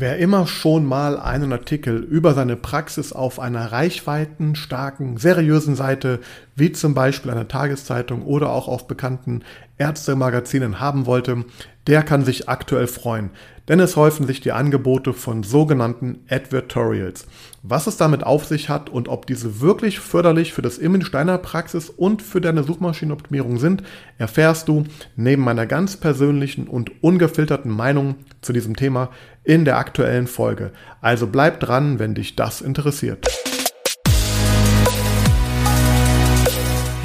Wer immer schon mal einen Artikel über seine Praxis auf einer reichweitenstarken, seriösen Seite, wie zum Beispiel einer Tageszeitung oder auch auf bekannten Ärztemagazinen haben wollte, der kann sich aktuell freuen, denn es häufen sich die Angebote von sogenannten Advertorials. Was es damit auf sich hat und ob diese wirklich förderlich für das Image deiner Praxis und für deine Suchmaschinenoptimierung sind, erfährst du neben meiner ganz persönlichen und ungefilterten Meinung zu diesem Thema in der aktuellen Folge. Also bleib dran, wenn dich das interessiert.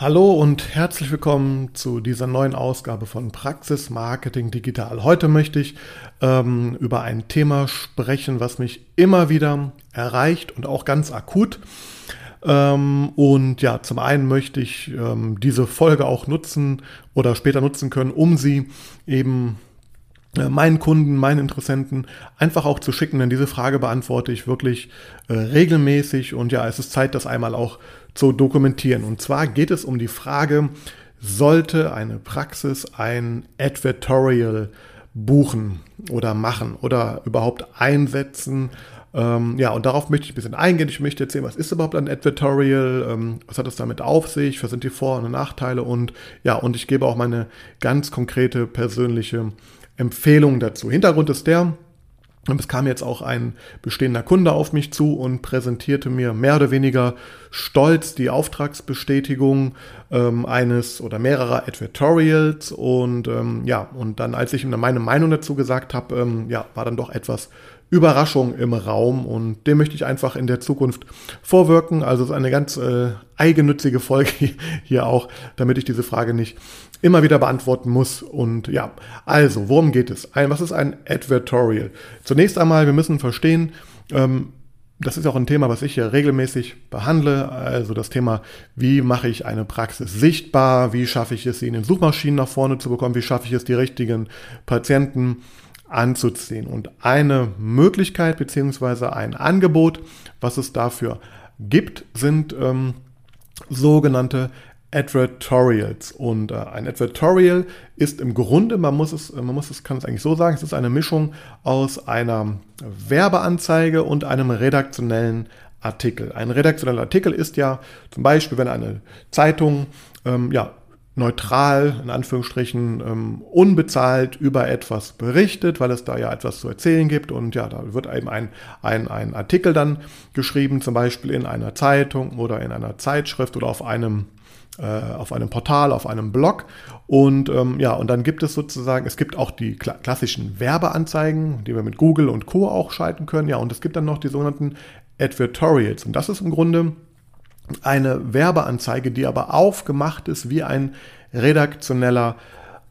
Hallo und herzlich willkommen zu dieser neuen Ausgabe von Praxis Marketing Digital. Heute möchte ich ähm, über ein Thema sprechen, was mich immer wieder erreicht und auch ganz akut. Ähm, und ja, zum einen möchte ich ähm, diese Folge auch nutzen oder später nutzen können, um sie eben äh, meinen Kunden, meinen Interessenten einfach auch zu schicken, denn diese Frage beantworte ich wirklich äh, regelmäßig und ja, es ist Zeit, das einmal auch zu dokumentieren. Und zwar geht es um die Frage, sollte eine Praxis ein Advertorial buchen oder machen oder überhaupt einsetzen? Ähm, ja, und darauf möchte ich ein bisschen eingehen. Ich möchte erzählen, was ist überhaupt ein Advertorial, ähm, was hat es damit auf sich, was sind die Vor- und Nachteile und ja, und ich gebe auch meine ganz konkrete persönliche Empfehlung dazu. Hintergrund ist der, es kam jetzt auch ein bestehender Kunde auf mich zu und präsentierte mir mehr oder weniger stolz die Auftragsbestätigung ähm, eines oder mehrerer Advertorials. Und ähm, ja, und dann, als ich ihm meine Meinung dazu gesagt habe, ähm, ja, war dann doch etwas Überraschung im Raum und dem möchte ich einfach in der Zukunft vorwirken. Also es ist eine ganz äh, eigennützige Folge hier auch, damit ich diese Frage nicht immer wieder beantworten muss. Und ja, also, worum geht es? Ein, was ist ein Advertorial? Zunächst einmal, wir müssen verstehen, ähm, das ist auch ein Thema, was ich hier regelmäßig behandle. Also das Thema, wie mache ich eine Praxis sichtbar? Wie schaffe ich es, sie in den Suchmaschinen nach vorne zu bekommen? Wie schaffe ich es, die richtigen Patienten anzuziehen? Und eine Möglichkeit beziehungsweise ein Angebot, was es dafür gibt, sind ähm, sogenannte Advertorials. Und äh, ein Advertorial ist im Grunde, man muss es, man muss es, kann es eigentlich so sagen, es ist eine Mischung aus einer Werbeanzeige und einem redaktionellen Artikel. Ein redaktioneller Artikel ist ja zum Beispiel, wenn eine Zeitung ähm, ja, neutral, in Anführungsstrichen, ähm, unbezahlt über etwas berichtet, weil es da ja etwas zu erzählen gibt. Und ja, da wird eben ein, ein, ein Artikel dann geschrieben, zum Beispiel in einer Zeitung oder in einer Zeitschrift oder auf einem auf einem Portal, auf einem Blog. Und ähm, ja, und dann gibt es sozusagen, es gibt auch die kla klassischen Werbeanzeigen, die wir mit Google und Co. auch schalten können. Ja, und es gibt dann noch die sogenannten Advertorials. Und das ist im Grunde eine Werbeanzeige, die aber aufgemacht ist wie ein redaktioneller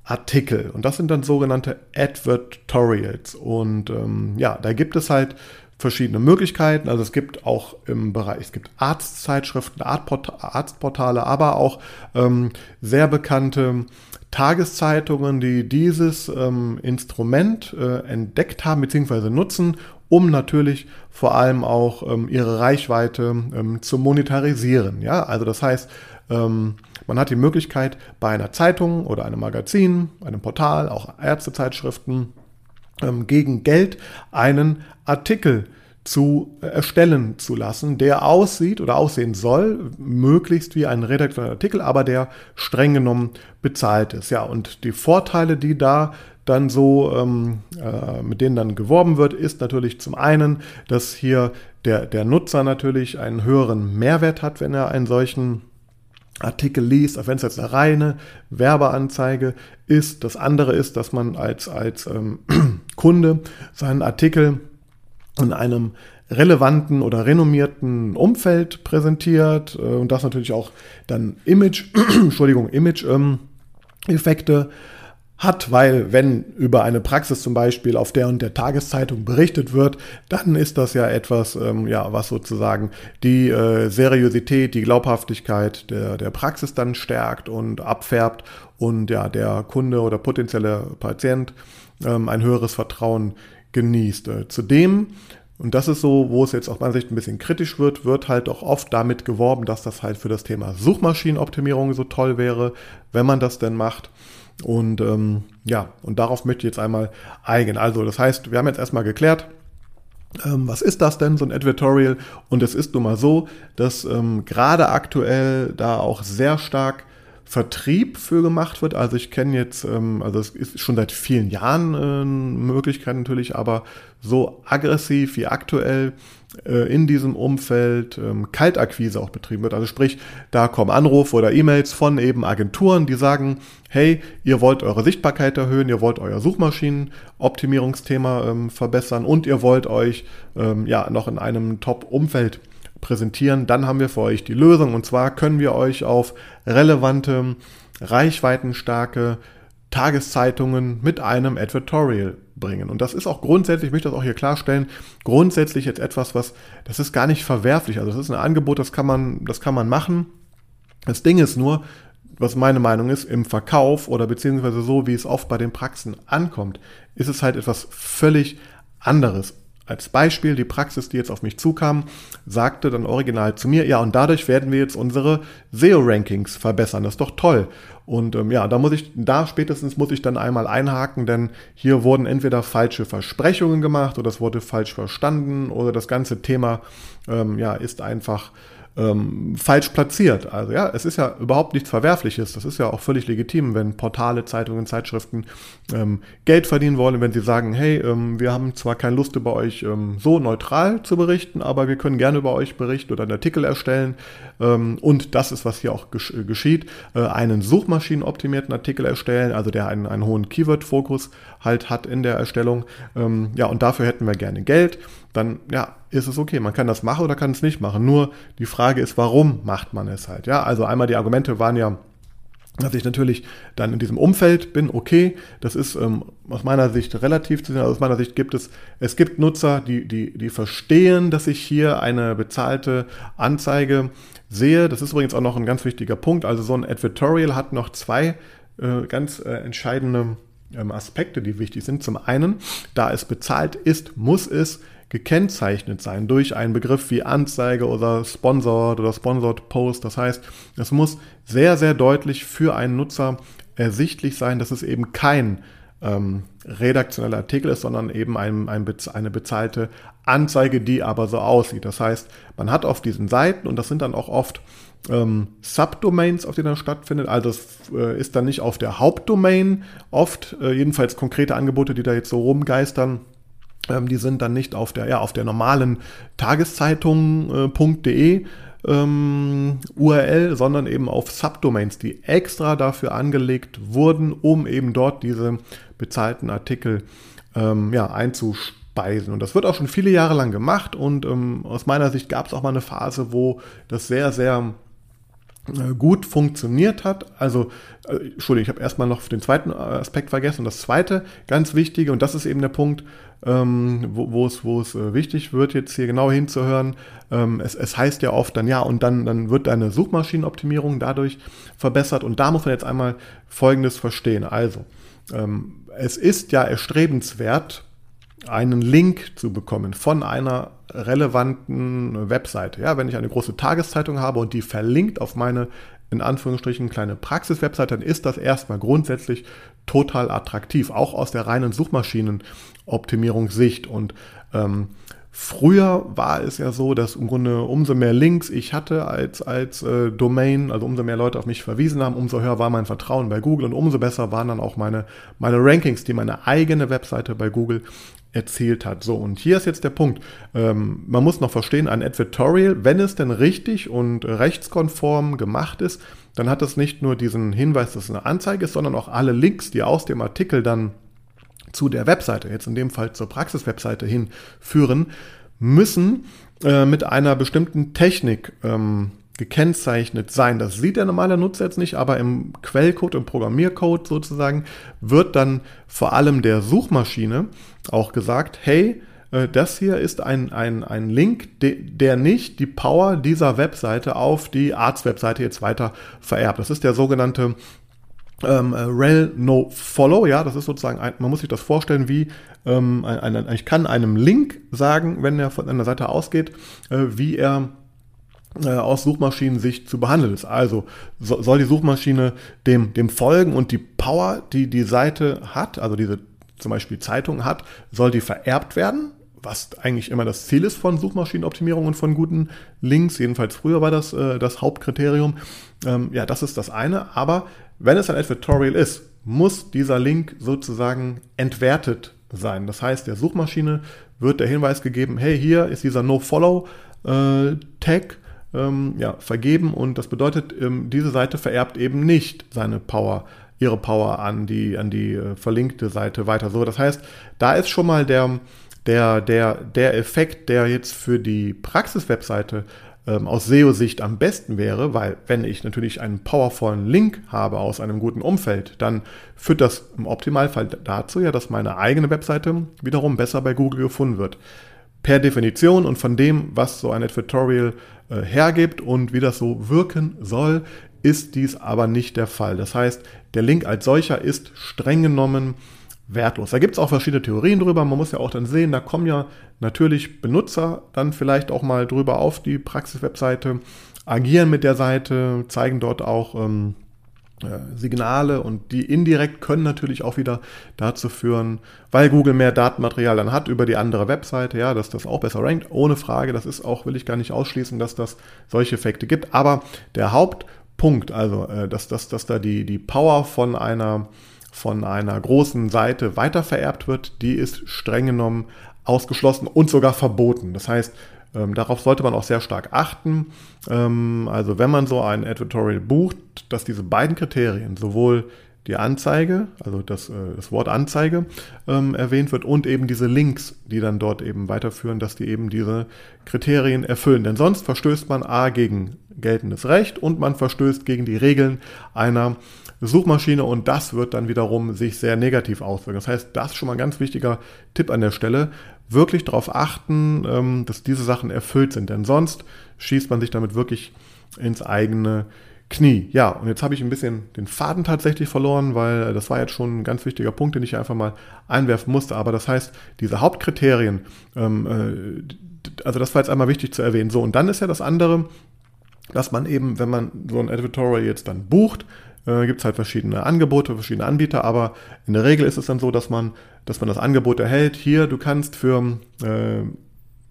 Artikel. Und das sind dann sogenannte Advertorials. Und ähm, ja, da gibt es halt verschiedene Möglichkeiten. Also es gibt auch im Bereich, es gibt Arztzeitschriften, Arztportale, aber auch ähm, sehr bekannte Tageszeitungen, die dieses ähm, Instrument äh, entdeckt haben bzw. nutzen, um natürlich vor allem auch ähm, ihre Reichweite ähm, zu monetarisieren. Ja, also das heißt, ähm, man hat die Möglichkeit bei einer Zeitung oder einem Magazin, einem Portal, auch Ärztezeitschriften, gegen Geld einen Artikel zu erstellen zu lassen, der aussieht oder aussehen soll, möglichst wie ein redaktioneller Artikel, aber der streng genommen bezahlt ist. Ja, und die Vorteile, die da dann so, ähm, äh, mit denen dann geworben wird, ist natürlich zum einen, dass hier der, der Nutzer natürlich einen höheren Mehrwert hat, wenn er einen solchen Artikel liest, auch wenn es jetzt eine reine Werbeanzeige ist. Das andere ist, dass man als, als ähm, Kunde seinen Artikel in einem relevanten oder renommierten Umfeld präsentiert äh, und das natürlich auch dann Image, Entschuldigung, Image-Effekte hat, weil wenn über eine Praxis zum Beispiel auf der und der Tageszeitung berichtet wird, dann ist das ja etwas, ähm, ja, was sozusagen die äh, Seriosität, die Glaubhaftigkeit der, der Praxis dann stärkt und abfärbt und ja, der Kunde oder potenzielle Patient ähm, ein höheres Vertrauen genießt. Äh, zudem und das ist so, wo es jetzt aus meiner Sicht ein bisschen kritisch wird, wird halt auch oft damit geworben, dass das halt für das Thema Suchmaschinenoptimierung so toll wäre, wenn man das denn macht. Und ähm, ja, und darauf möchte ich jetzt einmal eingehen. Also, das heißt, wir haben jetzt erstmal geklärt, ähm, was ist das denn, so ein Advertorial? Und es ist nun mal so, dass ähm, gerade aktuell da auch sehr stark Vertrieb für gemacht wird. Also ich kenne jetzt, ähm, also es ist schon seit vielen Jahren äh, Möglichkeit natürlich, aber so aggressiv wie aktuell äh, in diesem Umfeld ähm, Kaltakquise auch betrieben wird. Also sprich, da kommen Anrufe oder E-Mails von eben Agenturen, die sagen, hey, ihr wollt eure Sichtbarkeit erhöhen, ihr wollt euer Suchmaschinenoptimierungsthema ähm, verbessern und ihr wollt euch ähm, ja noch in einem Top-Umfeld präsentieren, dann haben wir für euch die Lösung. Und zwar können wir euch auf relevante, reichweitenstarke Tageszeitungen mit einem Advertorial bringen. Und das ist auch grundsätzlich, ich möchte das auch hier klarstellen, grundsätzlich jetzt etwas, was, das ist gar nicht verwerflich. Also das ist ein Angebot, das kann man, das kann man machen. Das Ding ist nur, was meine Meinung ist, im Verkauf oder beziehungsweise so, wie es oft bei den Praxen ankommt, ist es halt etwas völlig anderes. Als Beispiel, die Praxis, die jetzt auf mich zukam, sagte dann original zu mir, ja, und dadurch werden wir jetzt unsere SEO-Rankings verbessern. Das ist doch toll. Und ähm, ja, da muss ich, da spätestens muss ich dann einmal einhaken, denn hier wurden entweder falsche Versprechungen gemacht oder es wurde falsch verstanden oder das ganze Thema ähm, ja, ist einfach ähm, falsch platziert. Also ja, es ist ja überhaupt nichts Verwerfliches. Das ist ja auch völlig legitim, wenn Portale, Zeitungen, Zeitschriften ähm, Geld verdienen wollen, wenn sie sagen, hey, ähm, wir haben zwar keine Lust über euch ähm, so neutral zu berichten, aber wir können gerne über euch berichten oder einen Artikel erstellen. Ähm, und das ist, was hier auch gesch geschieht, äh, einen suchmaschinenoptimierten Artikel erstellen, also der einen, einen hohen Keyword-Fokus halt hat in der Erstellung. Ähm, ja, und dafür hätten wir gerne Geld. Dann, ja, ist es okay. Man kann das machen oder kann es nicht machen. Nur die Frage ist, warum macht man es halt? Ja, also einmal die Argumente waren ja, dass ich natürlich dann in diesem Umfeld bin, okay, das ist ähm, aus meiner Sicht relativ zu sehen. Also aus meiner Sicht gibt es, es gibt Nutzer, die, die, die verstehen, dass ich hier eine bezahlte Anzeige sehe. Das ist übrigens auch noch ein ganz wichtiger Punkt. Also so ein Advertorial hat noch zwei äh, ganz äh, entscheidende ähm, Aspekte, die wichtig sind. Zum einen, da es bezahlt ist, muss es gekennzeichnet sein durch einen Begriff wie Anzeige oder Sponsored oder Sponsored Post. Das heißt, es muss sehr, sehr deutlich für einen Nutzer ersichtlich sein, dass es eben kein ähm, redaktioneller Artikel ist, sondern eben ein, ein, eine bezahlte Anzeige, die aber so aussieht. Das heißt, man hat auf diesen Seiten, und das sind dann auch oft ähm, Subdomains, auf denen er stattfindet. Also es äh, ist dann nicht auf der Hauptdomain oft, äh, jedenfalls konkrete Angebote, die da jetzt so rumgeistern. Ähm, die sind dann nicht auf der, ja, auf der normalen Tageszeitung.de äh, ähm, URL, sondern eben auf Subdomains, die extra dafür angelegt wurden, um eben dort diese bezahlten Artikel ähm, ja, einzuspeisen. Und das wird auch schon viele Jahre lang gemacht und ähm, aus meiner Sicht gab es auch mal eine Phase, wo das sehr, sehr gut funktioniert hat. Also, äh, Entschuldigung, ich habe erstmal noch den zweiten Aspekt vergessen. Und das zweite, ganz wichtige, und das ist eben der Punkt, ähm, wo, wo, es, wo es äh, wichtig wird, jetzt hier genau hinzuhören. Ähm, es, es heißt ja oft dann, ja, und dann, dann wird deine Suchmaschinenoptimierung dadurch verbessert. Und da muss man jetzt einmal Folgendes verstehen. Also, ähm, es ist ja erstrebenswert, einen Link zu bekommen von einer relevanten Webseite. Ja, wenn ich eine große Tageszeitung habe und die verlinkt auf meine in Anführungsstrichen kleine Praxiswebseite, dann ist das erstmal grundsätzlich total attraktiv, auch aus der reinen Suchmaschinenoptimierungssicht. Und ähm, Früher war es ja so, dass im Grunde umso mehr Links ich hatte als, als äh, Domain, also umso mehr Leute auf mich verwiesen haben, umso höher war mein Vertrauen bei Google und umso besser waren dann auch meine, meine Rankings, die meine eigene Webseite bei Google erzielt hat. So, und hier ist jetzt der Punkt. Ähm, man muss noch verstehen, ein Advertorial, wenn es denn richtig und rechtskonform gemacht ist, dann hat es nicht nur diesen Hinweis, dass es eine Anzeige ist, sondern auch alle Links, die aus dem Artikel dann zu der Webseite, jetzt in dem Fall zur Praxiswebseite hinführen, müssen äh, mit einer bestimmten Technik ähm, gekennzeichnet sein. Das sieht der normale Nutzer jetzt nicht, aber im Quellcode, im Programmiercode sozusagen, wird dann vor allem der Suchmaschine auch gesagt, hey, äh, das hier ist ein, ein, ein Link, der nicht die Power dieser Webseite auf die Arts-Webseite jetzt weiter vererbt. Das ist der sogenannte ähm, rel no follow, ja, das ist sozusagen, ein, man muss sich das vorstellen wie, ähm, ein, ein, ich kann einem Link sagen, wenn er von einer Seite ausgeht, äh, wie er äh, aus Suchmaschinensicht zu behandeln ist. Also so, soll die Suchmaschine dem, dem folgen und die Power, die die Seite hat, also diese zum Beispiel Zeitung hat, soll die vererbt werden was eigentlich immer das Ziel ist von Suchmaschinenoptimierung und von guten Links. Jedenfalls früher war das äh, das Hauptkriterium. Ähm, ja, das ist das eine. Aber wenn es ein Advertorial ist, muss dieser Link sozusagen entwertet sein. Das heißt, der Suchmaschine wird der Hinweis gegeben, hey, hier ist dieser No-Follow-Tag äh, ähm, ja, vergeben und das bedeutet, ähm, diese Seite vererbt eben nicht seine Power ihre Power an die, an die äh, verlinkte Seite weiter. So, das heißt, da ist schon mal der, der, der, der Effekt, der jetzt für die Praxis-Webseite ähm, aus SEO-Sicht am besten wäre, weil wenn ich natürlich einen powervollen Link habe aus einem guten Umfeld, dann führt das im Optimalfall dazu ja, dass meine eigene Webseite wiederum besser bei Google gefunden wird. Per Definition und von dem, was so ein Advertorial äh, hergibt und wie das so wirken soll, ist dies aber nicht der Fall. Das heißt, der Link als solcher ist streng genommen wertlos. Da gibt es auch verschiedene Theorien drüber. Man muss ja auch dann sehen, da kommen ja natürlich Benutzer dann vielleicht auch mal drüber auf die Praxis-Webseite, agieren mit der Seite, zeigen dort auch ähm, äh, Signale und die indirekt können natürlich auch wieder dazu führen, weil Google mehr Datenmaterial dann hat über die andere Webseite, ja, dass das auch besser rankt, ohne Frage. Das ist auch, will ich gar nicht ausschließen, dass das solche Effekte gibt. Aber der Hauptpunkt, also äh, dass, dass, dass da die, die Power von einer von einer großen Seite weitervererbt wird, die ist streng genommen ausgeschlossen und sogar verboten. Das heißt, ähm, darauf sollte man auch sehr stark achten. Ähm, also wenn man so ein Advertorial bucht, dass diese beiden Kriterien, sowohl die Anzeige, also das, äh, das Wort Anzeige ähm, erwähnt wird und eben diese Links, die dann dort eben weiterführen, dass die eben diese Kriterien erfüllen. Denn sonst verstößt man A gegen geltendes Recht und man verstößt gegen die Regeln einer Suchmaschine und das wird dann wiederum sich sehr negativ auswirken. Das heißt, das ist schon mal ein ganz wichtiger Tipp an der Stelle. Wirklich darauf achten, ähm, dass diese Sachen erfüllt sind, denn sonst schießt man sich damit wirklich ins eigene Knie. Ja, und jetzt habe ich ein bisschen den Faden tatsächlich verloren, weil das war jetzt schon ein ganz wichtiger Punkt, den ich einfach mal einwerfen musste. Aber das heißt, diese Hauptkriterien, ähm, äh, also das war jetzt einmal wichtig zu erwähnen. So, und dann ist ja das andere, dass man eben, wenn man so ein Editorial jetzt dann bucht, äh, gibt es halt verschiedene Angebote, verschiedene Anbieter, aber in der Regel ist es dann so, dass man, dass man das Angebot erhält, hier, du kannst für äh,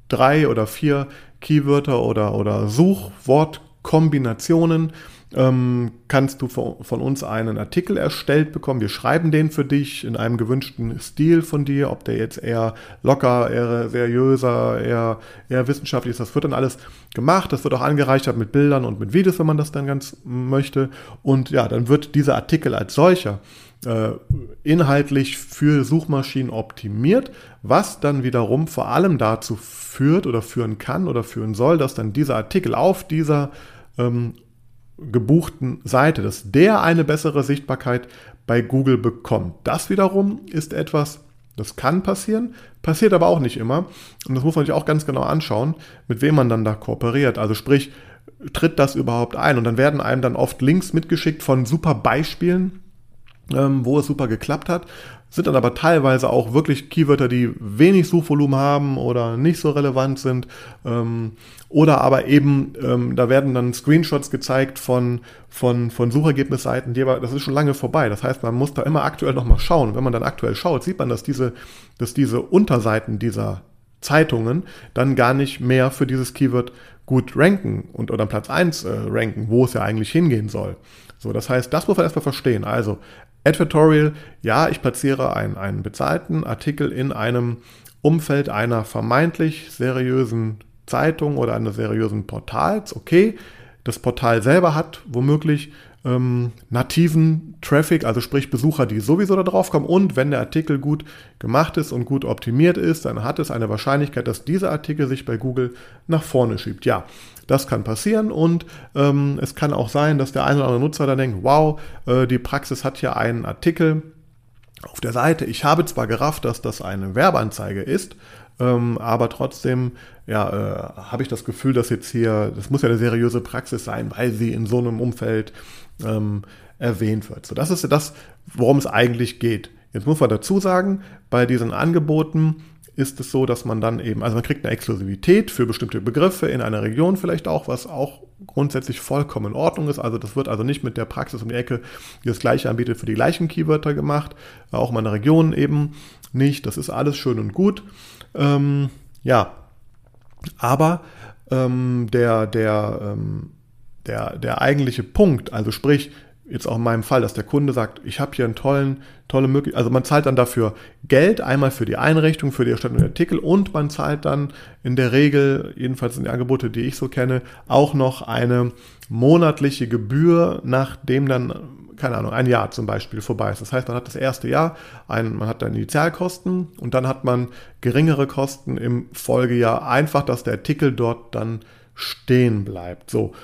drei oder vier Keywörter oder, oder Suchwortkombinationen ähm, kannst du von uns einen Artikel erstellt bekommen. Wir schreiben den für dich in einem gewünschten Stil von dir, ob der jetzt eher locker, eher seriöser, eher, eher wissenschaftlich ist. Das wird dann alles gemacht. Das wird auch angereichert mit Bildern und mit Videos, wenn man das dann ganz möchte. Und ja, dann wird dieser Artikel als solcher äh, inhaltlich für Suchmaschinen optimiert, was dann wiederum vor allem dazu führt oder führen kann oder führen soll, dass dann dieser Artikel auf dieser ähm, gebuchten Seite, dass der eine bessere Sichtbarkeit bei Google bekommt. Das wiederum ist etwas, das kann passieren, passiert aber auch nicht immer. Und das muss man sich auch ganz genau anschauen, mit wem man dann da kooperiert. Also sprich, tritt das überhaupt ein? Und dann werden einem dann oft Links mitgeschickt von super Beispielen, ähm, wo es super geklappt hat, sind dann aber teilweise auch wirklich Keywörter, die wenig Suchvolumen haben oder nicht so relevant sind. Ähm, oder aber eben, ähm, da werden dann Screenshots gezeigt von, von, von Suchergebnisseiten, die aber, das ist schon lange vorbei. Das heißt, man muss da immer aktuell nochmal schauen. wenn man dann aktuell schaut, sieht man, dass diese, dass diese Unterseiten dieser Zeitungen dann gar nicht mehr für dieses Keyword gut ranken und oder Platz 1 äh, ranken, wo es ja eigentlich hingehen soll. So, das heißt, das muss man erstmal verstehen. Also, Advertorial, ja, ich platziere einen, einen bezahlten Artikel in einem Umfeld einer vermeintlich seriösen Zeitung oder eines seriösen Portals. Okay, das Portal selber hat womöglich ähm, nativen Traffic, also sprich Besucher, die sowieso da drauf kommen. Und wenn der Artikel gut gemacht ist und gut optimiert ist, dann hat es eine Wahrscheinlichkeit, dass dieser Artikel sich bei Google nach vorne schiebt. Ja, das kann passieren und ähm, es kann auch sein, dass der eine oder andere Nutzer dann denkt, wow, äh, die Praxis hat hier einen Artikel auf der Seite. Ich habe zwar gerafft, dass das eine Werbeanzeige ist, ähm, aber trotzdem ja, äh, habe ich das Gefühl, dass jetzt hier, das muss ja eine seriöse Praxis sein, weil sie in so einem Umfeld ähm, erwähnt wird. So, das ist das, worum es eigentlich geht. Jetzt muss man dazu sagen, bei diesen Angeboten ist es so, dass man dann eben, also man kriegt eine Exklusivität für bestimmte Begriffe in einer Region vielleicht auch, was auch grundsätzlich vollkommen in Ordnung ist. Also das wird also nicht mit der Praxis um die Ecke, die das gleiche anbietet, für die gleichen Keywörter gemacht, auch in meiner Region eben nicht. Das ist alles schön und gut. Ähm, ja, aber ähm, der, der, ähm, der, der eigentliche Punkt, also sprich, jetzt auch in meinem Fall, dass der Kunde sagt, ich habe hier einen tollen, tolle Möglichkeit, also man zahlt dann dafür Geld, einmal für die Einrichtung, für die Erstellung der Artikel und man zahlt dann in der Regel, jedenfalls in den Angebote, die ich so kenne, auch noch eine monatliche Gebühr, nachdem dann keine Ahnung, ein Jahr zum Beispiel vorbei ist. Das heißt, man hat das erste Jahr, ein, man hat dann Initialkosten und dann hat man geringere Kosten im Folgejahr. Einfach, dass der Artikel dort dann stehen bleibt. So.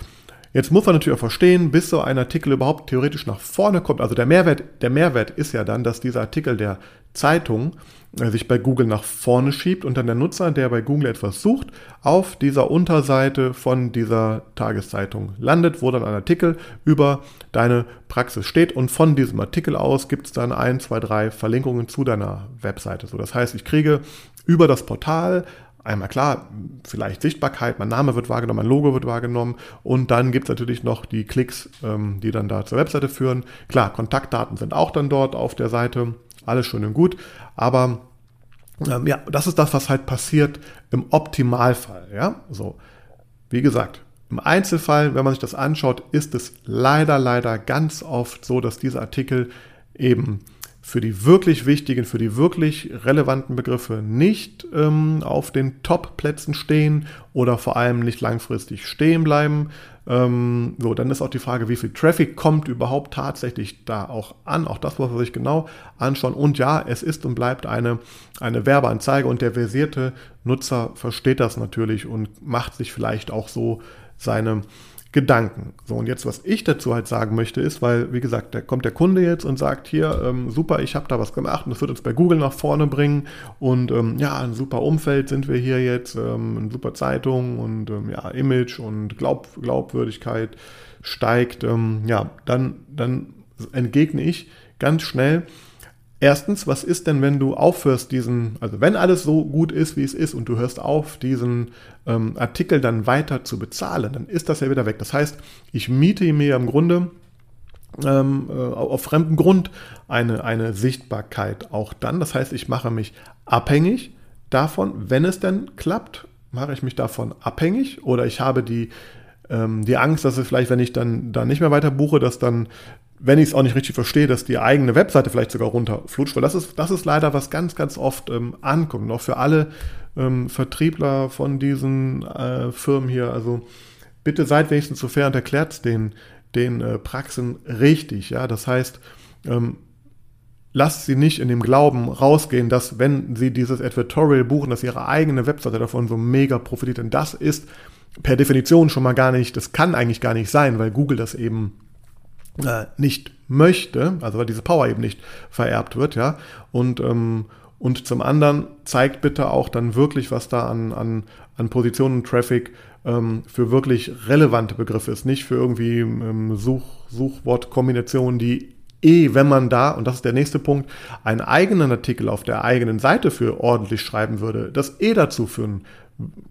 Jetzt muss man natürlich auch verstehen, bis so ein Artikel überhaupt theoretisch nach vorne kommt. Also der Mehrwert, der Mehrwert ist ja dann, dass dieser Artikel der Zeitung äh, sich bei Google nach vorne schiebt und dann der Nutzer, der bei Google etwas sucht, auf dieser Unterseite von dieser Tageszeitung landet, wo dann ein Artikel über deine Praxis steht und von diesem Artikel aus gibt es dann ein, zwei, drei Verlinkungen zu deiner Webseite. So, das heißt, ich kriege über das Portal einmal klar, vielleicht Sichtbarkeit, mein Name wird wahrgenommen, mein Logo wird wahrgenommen und dann gibt es natürlich noch die Klicks, ähm, die dann da zur Webseite führen. Klar, Kontaktdaten sind auch dann dort auf der Seite alles schön und gut, aber ähm, ja, das ist das, was halt passiert im Optimalfall. Ja, so wie gesagt, im Einzelfall, wenn man sich das anschaut, ist es leider, leider ganz oft so, dass diese Artikel eben für die wirklich wichtigen, für die wirklich relevanten Begriffe nicht ähm, auf den Top-Plätzen stehen oder vor allem nicht langfristig stehen bleiben. Ähm, so, dann ist auch die Frage, wie viel Traffic kommt überhaupt tatsächlich da auch an. Auch das muss man sich genau anschauen. Und ja, es ist und bleibt eine, eine Werbeanzeige und der versierte Nutzer versteht das natürlich und macht sich vielleicht auch so seine Gedanken. So, und jetzt, was ich dazu halt sagen möchte, ist, weil, wie gesagt, da kommt der Kunde jetzt und sagt, hier, ähm, super, ich habe da was gemacht und das wird uns bei Google nach vorne bringen und ähm, ja, ein super Umfeld sind wir hier jetzt, ähm, eine super Zeitung und ähm, ja, Image und Glaub, Glaubwürdigkeit steigt, ähm, ja, dann, dann entgegne ich ganz schnell, Erstens, was ist denn, wenn du aufhörst, diesen, also wenn alles so gut ist, wie es ist, und du hörst auf, diesen ähm, Artikel dann weiter zu bezahlen, dann ist das ja wieder weg. Das heißt, ich miete mir im Grunde ähm, äh, auf fremdem Grund eine, eine Sichtbarkeit auch dann. Das heißt, ich mache mich abhängig davon, wenn es denn klappt, mache ich mich davon abhängig oder ich habe die, ähm, die Angst, dass es vielleicht, wenn ich dann da nicht mehr weiter buche, dass dann wenn ich es auch nicht richtig verstehe, dass die eigene Webseite vielleicht sogar runterflutscht, weil das ist, das ist leider was ganz, ganz oft ähm, ankommt. Auch für alle ähm, Vertriebler von diesen äh, Firmen hier. Also bitte seid wenigstens so fair und erklärt es den, den äh, Praxen richtig. Ja, das heißt, ähm, lasst sie nicht in dem Glauben rausgehen, dass wenn sie dieses Advertorial buchen, dass ihre eigene Webseite davon so mega profitiert. Denn das ist per Definition schon mal gar nicht, das kann eigentlich gar nicht sein, weil Google das eben äh, nicht möchte, also weil diese Power eben nicht vererbt wird, ja. Und, ähm, und zum anderen zeigt bitte auch dann wirklich, was da an, an, an Positionen Traffic ähm, für wirklich relevante Begriffe ist, nicht für irgendwie ähm, Such, Suchwortkombinationen, die eh, wenn man da, und das ist der nächste Punkt, einen eigenen Artikel auf der eigenen Seite für ordentlich schreiben würde, das eh dazu führen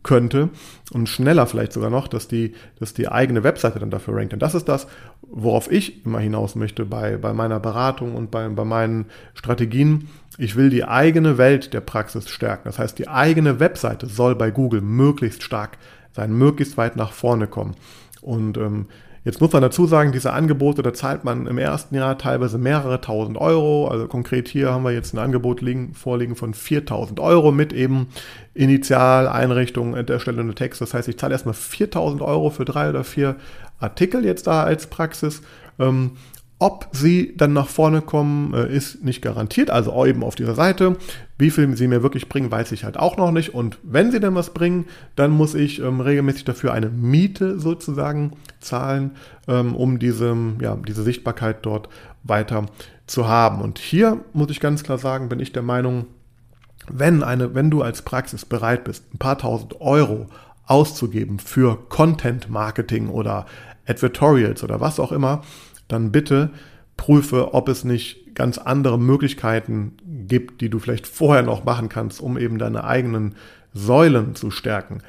könnte und schneller vielleicht sogar noch, dass die, dass die eigene Webseite dann dafür rankt. Und das ist das, worauf ich immer hinaus möchte bei, bei meiner Beratung und bei, bei meinen Strategien. Ich will die eigene Welt der Praxis stärken. Das heißt, die eigene Webseite soll bei Google möglichst stark sein, möglichst weit nach vorne kommen. Und ähm, Jetzt muss man dazu sagen, diese Angebote, da zahlt man im ersten Jahr teilweise mehrere tausend Euro. Also konkret hier haben wir jetzt ein Angebot liegen, vorliegen von 4000 Euro mit eben Initialeinrichtung, Erstellung der Text. Das heißt, ich zahle erstmal 4000 Euro für drei oder vier Artikel jetzt da als Praxis. Ähm, ob sie dann nach vorne kommen, äh, ist nicht garantiert. Also eben auf dieser Seite. Wie viel sie mir wirklich bringen, weiß ich halt auch noch nicht. Und wenn sie denn was bringen, dann muss ich ähm, regelmäßig dafür eine Miete sozusagen zahlen, ähm, um diese, ja, diese Sichtbarkeit dort weiter zu haben. Und hier muss ich ganz klar sagen, bin ich der Meinung, wenn, eine, wenn du als Praxis bereit bist, ein paar tausend Euro auszugeben für Content Marketing oder Advertorials oder was auch immer, dann bitte prüfe, ob es nicht ganz andere Möglichkeiten gibt, die du vielleicht vorher noch machen kannst, um eben deine eigenen Säulen zu stärken.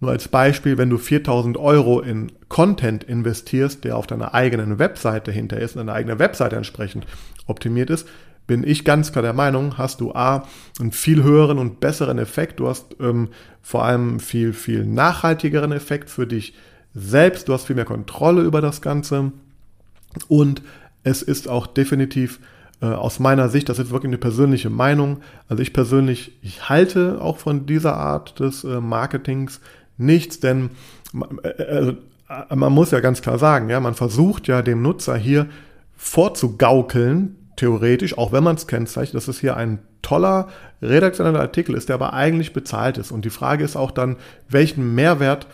Nur als Beispiel, wenn du 4000 Euro in Content investierst, der auf deiner eigenen Webseite hinter ist deine eigene Webseite entsprechend optimiert ist, bin ich ganz klar der Meinung, hast du A, einen viel höheren und besseren Effekt. Du hast ähm, vor allem viel, viel nachhaltigeren Effekt für dich selbst. Du hast viel mehr Kontrolle über das Ganze. Und es ist auch definitiv äh, aus meiner Sicht, das ist wirklich eine persönliche Meinung. Also ich persönlich, ich halte auch von dieser Art des äh, Marketings nichts, denn äh, äh, äh, man muss ja ganz klar sagen, ja, man versucht ja dem Nutzer hier vorzugaukeln, theoretisch, auch wenn man es kennzeichnet, dass es hier ein toller redaktioneller Artikel ist, der aber eigentlich bezahlt ist. Und die Frage ist auch dann, welchen Mehrwert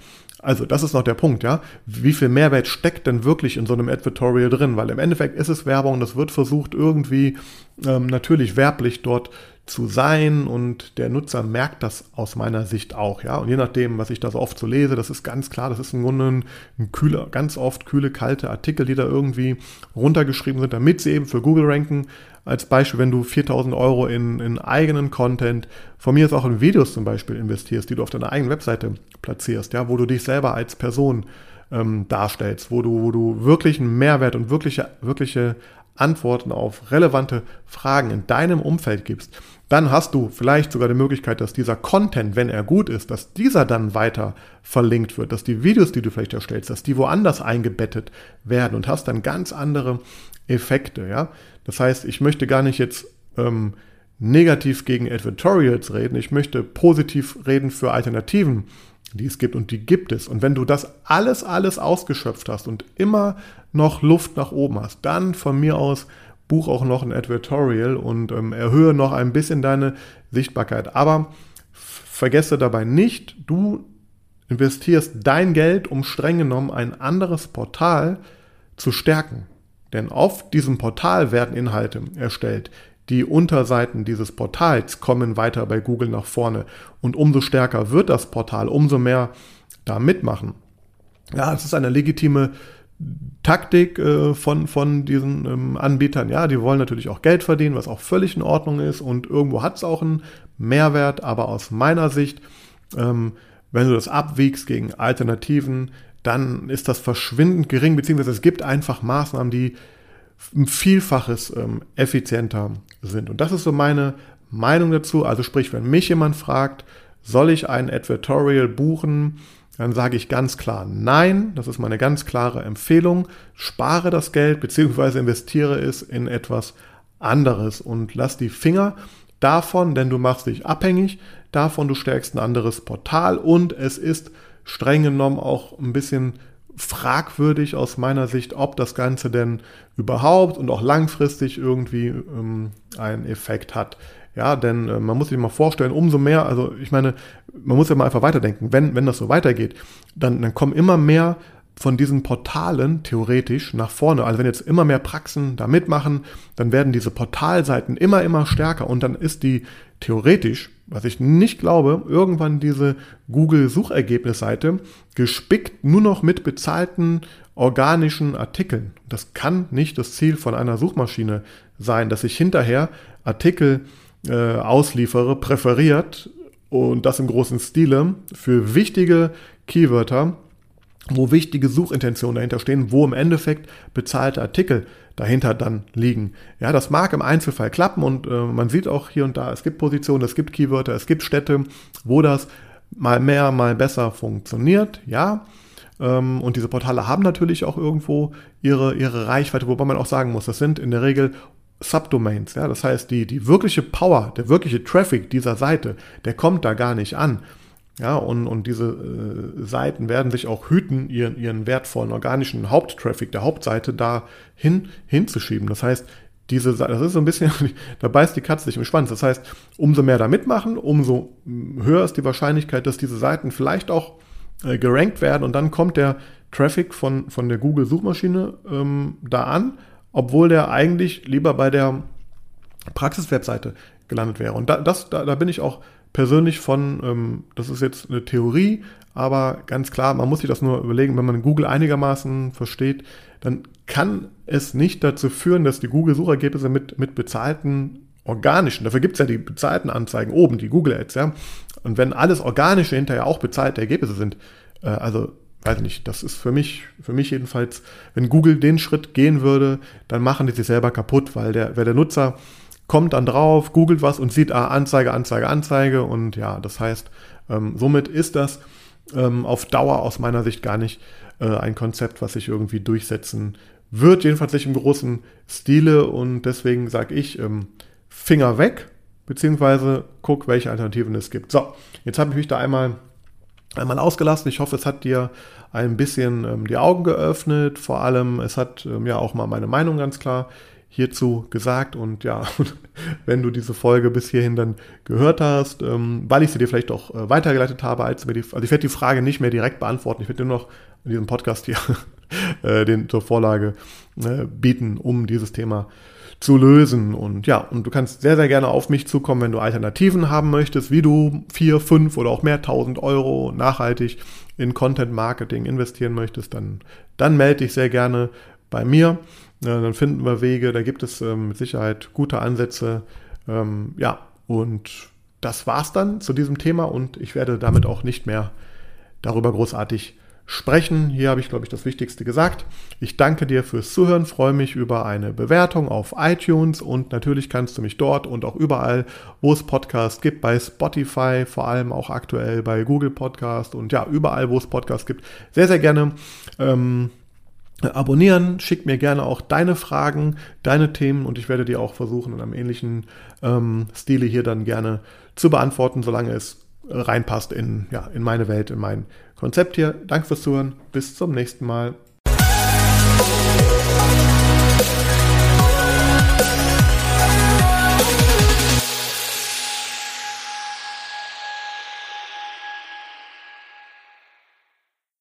also das ist noch der Punkt, ja. Wie viel Mehrwert steckt denn wirklich in so einem Advertorial drin? Weil im Endeffekt ist es Werbung, das wird versucht irgendwie ähm, natürlich werblich dort zu sein und der Nutzer merkt das aus meiner Sicht auch, ja. Und je nachdem, was ich da so oft so lese, das ist ganz klar, das ist im Grunde ein, ein kühler, ganz oft kühle, kalte Artikel, die da irgendwie runtergeschrieben sind, damit sie eben für Google ranken. Als Beispiel, wenn du 4000 Euro in, in eigenen Content, von mir ist auch in Videos zum Beispiel investierst, die du auf deiner eigenen Webseite platzierst, ja, wo du dich selber als Person ähm, darstellst, wo du, wo du wirklich einen Mehrwert und wirkliche, wirkliche Antworten auf relevante Fragen in deinem Umfeld gibst, dann hast du vielleicht sogar die Möglichkeit, dass dieser Content, wenn er gut ist, dass dieser dann weiter verlinkt wird, dass die Videos, die du vielleicht erstellst, dass die woanders eingebettet werden und hast dann ganz andere Effekte, ja. Das heißt, ich möchte gar nicht jetzt ähm, negativ gegen Advertorials reden, ich möchte positiv reden für Alternativen, die es gibt und die gibt es. Und wenn du das alles, alles ausgeschöpft hast und immer noch Luft nach oben hast, dann von mir aus buch auch noch ein Advertorial und ähm, erhöhe noch ein bisschen deine Sichtbarkeit. Aber vergesse dabei nicht, du investierst dein Geld, um streng genommen ein anderes Portal zu stärken. Denn auf diesem Portal werden Inhalte erstellt. Die Unterseiten dieses Portals kommen weiter bei Google nach vorne. Und umso stärker wird das Portal, umso mehr da mitmachen. Ja, es ist eine legitime Taktik äh, von, von diesen ähm, Anbietern. Ja, die wollen natürlich auch Geld verdienen, was auch völlig in Ordnung ist und irgendwo hat es auch einen Mehrwert, aber aus meiner Sicht, ähm, wenn du das abwiegst gegen Alternativen, dann ist das verschwindend gering, beziehungsweise es gibt einfach Maßnahmen, die ein Vielfaches ähm, effizienter sind. Und das ist so meine Meinung dazu. Also sprich, wenn mich jemand fragt, soll ich ein Advertorial buchen, dann sage ich ganz klar nein. Das ist meine ganz klare Empfehlung. Spare das Geld bzw. investiere es in etwas anderes und lass die Finger davon, denn du machst dich abhängig davon, du stärkst ein anderes Portal und es ist streng genommen auch ein bisschen fragwürdig aus meiner Sicht, ob das Ganze denn überhaupt und auch langfristig irgendwie ähm, einen Effekt hat. Ja, denn äh, man muss sich mal vorstellen, umso mehr, also ich meine, man muss ja mal einfach weiterdenken, wenn, wenn das so weitergeht, dann, dann kommen immer mehr von diesen Portalen theoretisch nach vorne. Also wenn jetzt immer mehr Praxen da mitmachen, dann werden diese Portalseiten immer, immer stärker und dann ist die theoretisch, was ich nicht glaube, irgendwann diese Google-Suchergebnisseite gespickt nur noch mit bezahlten organischen Artikeln. Das kann nicht das Ziel von einer Suchmaschine sein, dass ich hinterher Artikel äh, ausliefere, präferiert und das im großen Stile für wichtige Keywörter, wo wichtige Suchintentionen dahinter stehen, wo im Endeffekt bezahlte Artikel dahinter dann liegen. Ja, das mag im Einzelfall klappen und äh, man sieht auch hier und da, es gibt Positionen, es gibt Keywörter, es gibt Städte, wo das mal mehr, mal besser funktioniert, ja. Ähm, und diese Portale haben natürlich auch irgendwo ihre, ihre Reichweite, wobei man auch sagen muss, das sind in der Regel Subdomains, ja, das heißt, die, die wirkliche Power, der wirkliche Traffic dieser Seite, der kommt da gar nicht an. Ja, und, und diese äh, Seiten werden sich auch hüten, ihren, ihren wertvollen organischen Haupttraffic der Hauptseite da hin, hinzuschieben. Das heißt, diese, das ist so ein bisschen, da beißt die Katze sich im Schwanz. Das heißt, umso mehr da mitmachen, umso höher ist die Wahrscheinlichkeit, dass diese Seiten vielleicht auch äh, gerankt werden und dann kommt der Traffic von, von der Google-Suchmaschine ähm, da an, obwohl der eigentlich lieber bei der Praxis-Webseite gelandet wäre. Und da, das, da, da bin ich auch persönlich von, ähm, das ist jetzt eine Theorie, aber ganz klar, man muss sich das nur überlegen, wenn man Google einigermaßen versteht, dann kann es nicht dazu führen, dass die Google-Suchergebnisse mit, mit bezahlten organischen, dafür gibt es ja die bezahlten Anzeigen oben, die Google Ads, ja. Und wenn alles organische hinterher auch bezahlte Ergebnisse sind, äh, also weiß nicht, das ist für mich, für mich jedenfalls, wenn Google den Schritt gehen würde, dann machen die sich selber kaputt, weil der, wer der Nutzer kommt dann drauf, googelt was und sieht, ah, Anzeige, Anzeige, Anzeige und ja, das heißt, ähm, somit ist das ähm, auf Dauer aus meiner Sicht gar nicht äh, ein Konzept, was sich irgendwie durchsetzen wird, jedenfalls nicht im großen Stile und deswegen sage ich, ähm, Finger weg, beziehungsweise guck, welche Alternativen es gibt. So, jetzt habe ich mich da einmal, einmal ausgelassen. Ich hoffe, es hat dir ein bisschen ähm, die Augen geöffnet. Vor allem, es hat ähm, ja auch mal meine Meinung ganz klar hierzu gesagt. Und ja, wenn du diese Folge bis hierhin dann gehört hast, ähm, weil ich sie dir vielleicht auch äh, weitergeleitet habe, als mir die, also ich werde die Frage nicht mehr direkt beantworten. Ich werde dir noch in diesem Podcast hier äh, den zur Vorlage äh, bieten, um dieses Thema zu lösen. Und ja, und du kannst sehr, sehr gerne auf mich zukommen, wenn du Alternativen haben möchtest, wie du vier, fünf oder auch mehr tausend Euro nachhaltig in Content Marketing investieren möchtest, dann, dann melde dich sehr gerne bei mir. Dann finden wir Wege, da gibt es ähm, mit Sicherheit gute Ansätze. Ähm, ja, und das war's dann zu diesem Thema und ich werde damit auch nicht mehr darüber großartig sprechen. Hier habe ich, glaube ich, das Wichtigste gesagt. Ich danke dir fürs Zuhören, freue mich über eine Bewertung auf iTunes und natürlich kannst du mich dort und auch überall, wo es Podcasts gibt, bei Spotify, vor allem auch aktuell bei Google Podcast und ja, überall, wo es Podcasts gibt, sehr, sehr gerne ähm, abonnieren. Schick mir gerne auch deine Fragen, deine Themen und ich werde dir auch versuchen, in einem ähnlichen ähm, Stile hier dann gerne zu beantworten, solange es reinpasst in, ja, in meine Welt, in mein Konzept hier. Danke fürs Zuhören. Bis zum nächsten Mal.